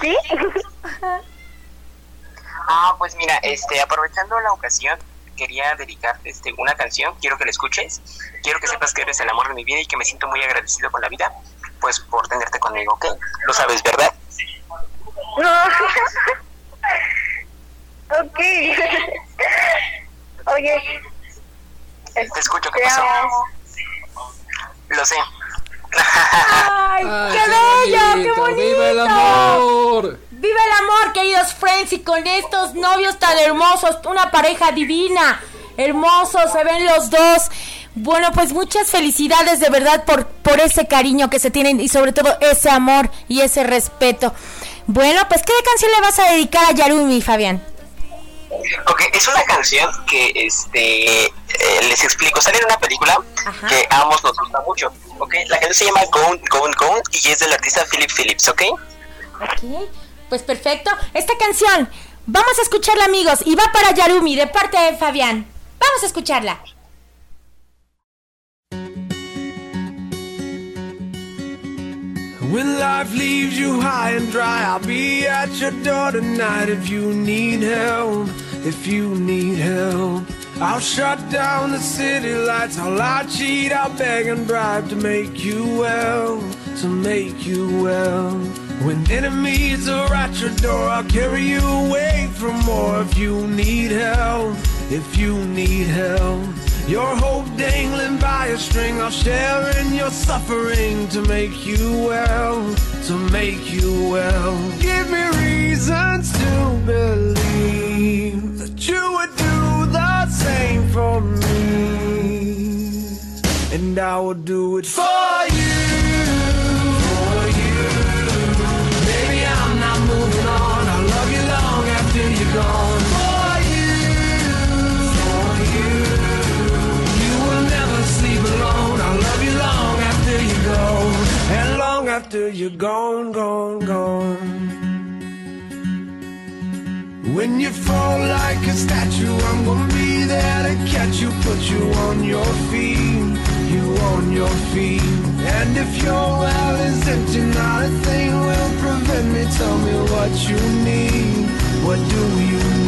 ¿Sí? Ah, pues mira, este, aprovechando la ocasión, quería dedicarte este, una canción, quiero que la escuches, quiero que sepas que eres el amor de mi vida y que me siento muy agradecido con la vida, pues por tenerte conmigo, ¿ok? Lo sabes, ¿verdad? No. ok. Oye. Te escucho, ¿qué pasó? Lo sé. ¡Ay, qué bello! ¡Qué bonito! ¡Viva el amor! ¡Viva el amor, queridos friends! Y con estos novios tan hermosos, una pareja divina, hermosos, se ven los dos. Bueno, pues muchas felicidades de verdad por, por ese cariño que se tienen y sobre todo ese amor y ese respeto. Bueno, pues ¿qué canción le vas a dedicar a Yarumi, Fabián? Ok, es una canción que este eh, les explico, sale en una película que a ambos nos gusta mucho. Ok, la canción se llama Gone, Gone, Gone y es del artista Philip Phillips, ¿ok? Ok, pues perfecto. Esta canción, vamos a escucharla amigos y va para Yarumi de parte de Fabián. Vamos a escucharla. When life leaves you high and dry, I'll be at your door tonight if you need help. If you need help, I'll shut down the city lights. I'll lie, cheat, I'll beg and bribe to make you well, to make you well. When enemies are at your door, I'll carry you away from more. If you need help, if you need help. Your hope dangling by a string, I'll share in your suffering to make you well, to make you well. Give me reasons to believe that you would do the same for me, and I will do it for after you're gone, gone, gone. When you fall like a statue, I'm gonna be there to catch you, put you on your feet, you on your feet. And if your well is empty, not a thing will prevent me. Tell me what you need, what do you need?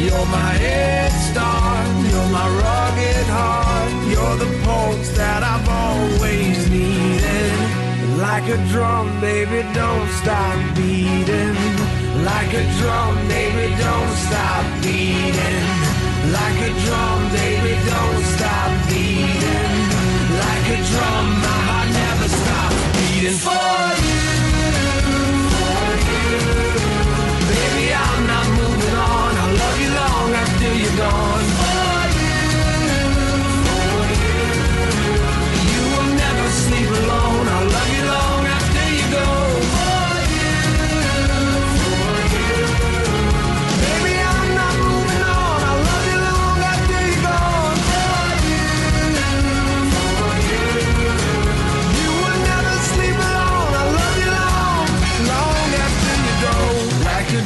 You're my head start, you're my rugged heart, you're the pulse that I've always needed. Like a drum, baby, don't stop beating. Like a drum, baby, don't stop beating. Like a drum, baby, don't stop beating. Like a drum, my heart never stops beating for you.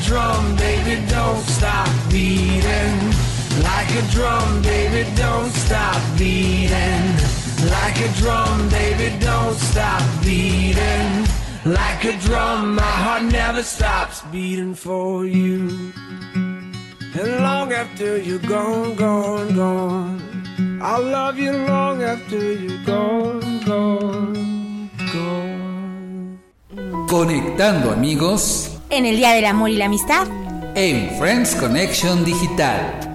Drum, baby, don't stop beating. Like a drum, baby, don't stop beating. Like a drum, baby, don't stop beating. Like a drum, my heart never stops beating for you. And long after you're gone, gone, gone, I'll love you long after you're gone, gone, gone. Conectando amigos En el Día del Amor y la Amistad. en Friends Connection Digital.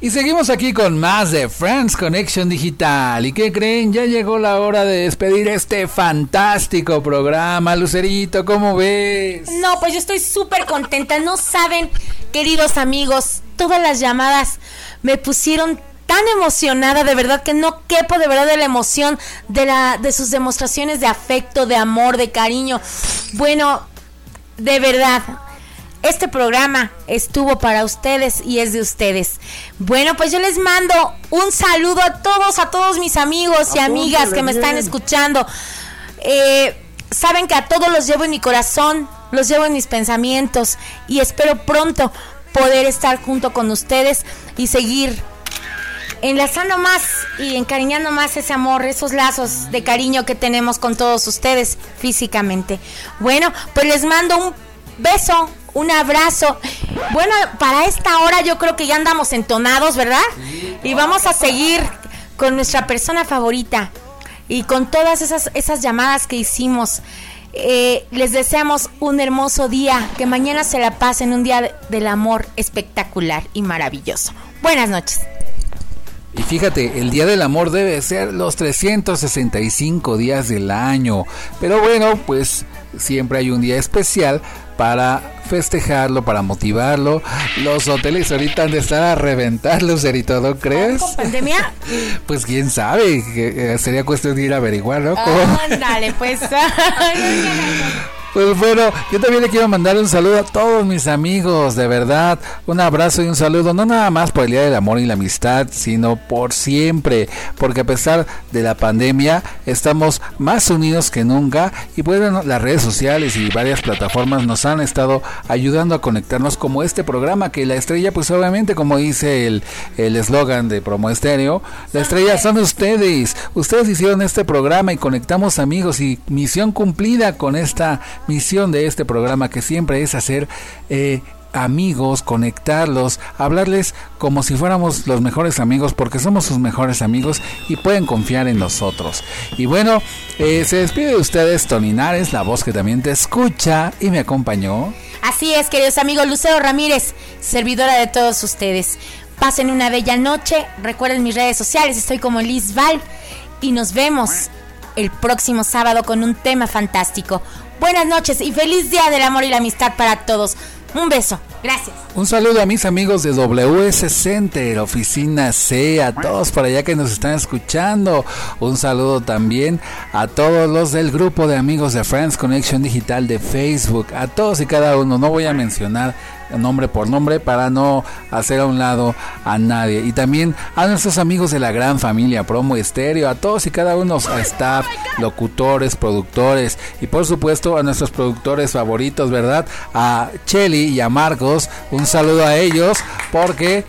Y seguimos aquí con más de Friends Connection Digital. ¿Y qué creen? Ya llegó la hora de despedir este fantástico programa. Lucerito, ¿cómo ves? No, pues yo estoy súper contenta. No saben, queridos amigos, todas las llamadas me pusieron tan emocionada, de verdad que no quepo de verdad de la emoción de la de sus demostraciones de afecto, de amor, de cariño. Bueno, de verdad, este programa estuvo para ustedes y es de ustedes. Bueno, pues yo les mando un saludo a todos, a todos mis amigos y amigas que me están escuchando. Eh, saben que a todos los llevo en mi corazón, los llevo en mis pensamientos y espero pronto poder estar junto con ustedes y seguir enlazando más y encariñando más ese amor, esos lazos de cariño que tenemos con todos ustedes físicamente. Bueno, pues les mando un beso, un abrazo. Bueno, para esta hora yo creo que ya andamos entonados, ¿verdad? Y vamos a seguir con nuestra persona favorita y con todas esas, esas llamadas que hicimos. Eh, les deseamos un hermoso día, que mañana se la pasen un día de- del amor espectacular y maravilloso. Buenas noches. Y fíjate, el Día del Amor debe ser los 365 días del año. Pero bueno, pues siempre hay un día especial para festejarlo, para motivarlo. Los hoteles ahorita han de estar a reventar, Lucerito, ¿no crees? ¿Pandemia? Pues quién sabe, que, eh, sería cuestión de ir a averiguar, ¿no? ¿Cómo? Ándale, pues. Pues bueno, yo también le quiero mandar un saludo a todos mis amigos, de verdad, un abrazo y un saludo, no nada más por el Día del Amor y la Amistad, sino por siempre, porque a pesar de la pandemia estamos más unidos que nunca. Y pues bueno, las redes sociales y varias plataformas nos han estado ayudando a conectarnos como este programa que la estrella pues obviamente como dice el el eslogan de Promo Estéreo, la estrella son ustedes, ustedes hicieron este programa y conectamos amigos y misión cumplida con esta misión de este programa que siempre es hacer eh, amigos, conectarlos, hablarles como si fuéramos los mejores amigos porque somos sus mejores amigos y pueden confiar en nosotros. Y bueno, eh, se despide de ustedes Tony Nares, la voz que también te escucha y me acompañó. Así es, queridos amigos, Lucero Ramírez, servidora de todos ustedes. Pasen una bella noche, recuerden mis redes sociales, estoy como Liz Val y nos vemos el próximo sábado con un tema fantástico. Buenas noches y feliz día del amor y la amistad para todos. Un beso, gracias. Un saludo a mis amigos de WS Center, Oficina C, a todos por allá que nos están escuchando. Un saludo también a todos los del grupo de amigos de Friends Connection Digital de Facebook, a todos y cada uno. No voy a mencionar nombre por nombre para no hacer a un lado a nadie. Y también a nuestros amigos de la gran familia Promo Estéreo, a todos y cada uno, a staff, locutores, productores y por supuesto a nuestros productores favoritos, ¿verdad? A Chelly y a Marcos, un saludo a ellos porque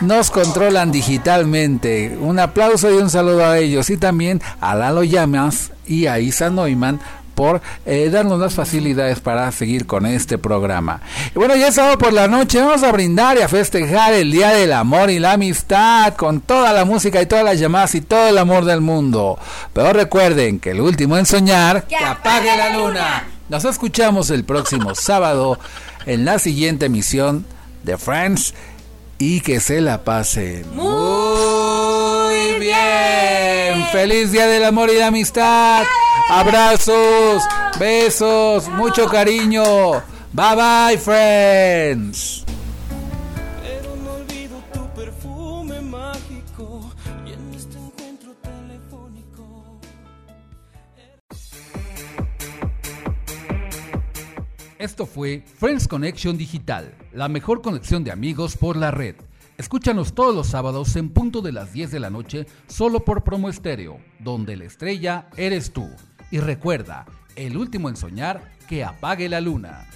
nos controlan digitalmente. Un aplauso y un saludo a ellos y también a Lalo Llamas y a Isa Neumann por eh, darnos las facilidades para seguir con este programa. Y bueno, ya es sábado por la noche, vamos a brindar y a festejar el Día del Amor y la Amistad con toda la música y todas las llamadas y todo el amor del mundo. Pero recuerden que el último en soñar, que apague la luna. Nos escuchamos el próximo sábado en la siguiente emisión de Friends y que se la pasen muy bien. Feliz Día del Amor y la Amistad. Abrazos, besos, mucho cariño. Bye bye, friends. Pero no olvido tu perfume mágico y en este encuentro telefónico. Esto fue Friends Connection Digital, la mejor conexión de amigos por la red. Escúchanos todos los sábados en punto de las 10 de la noche solo por Promo Estéreo, donde la estrella eres tú. Y recuerda, el último en soñar, que apague la luna.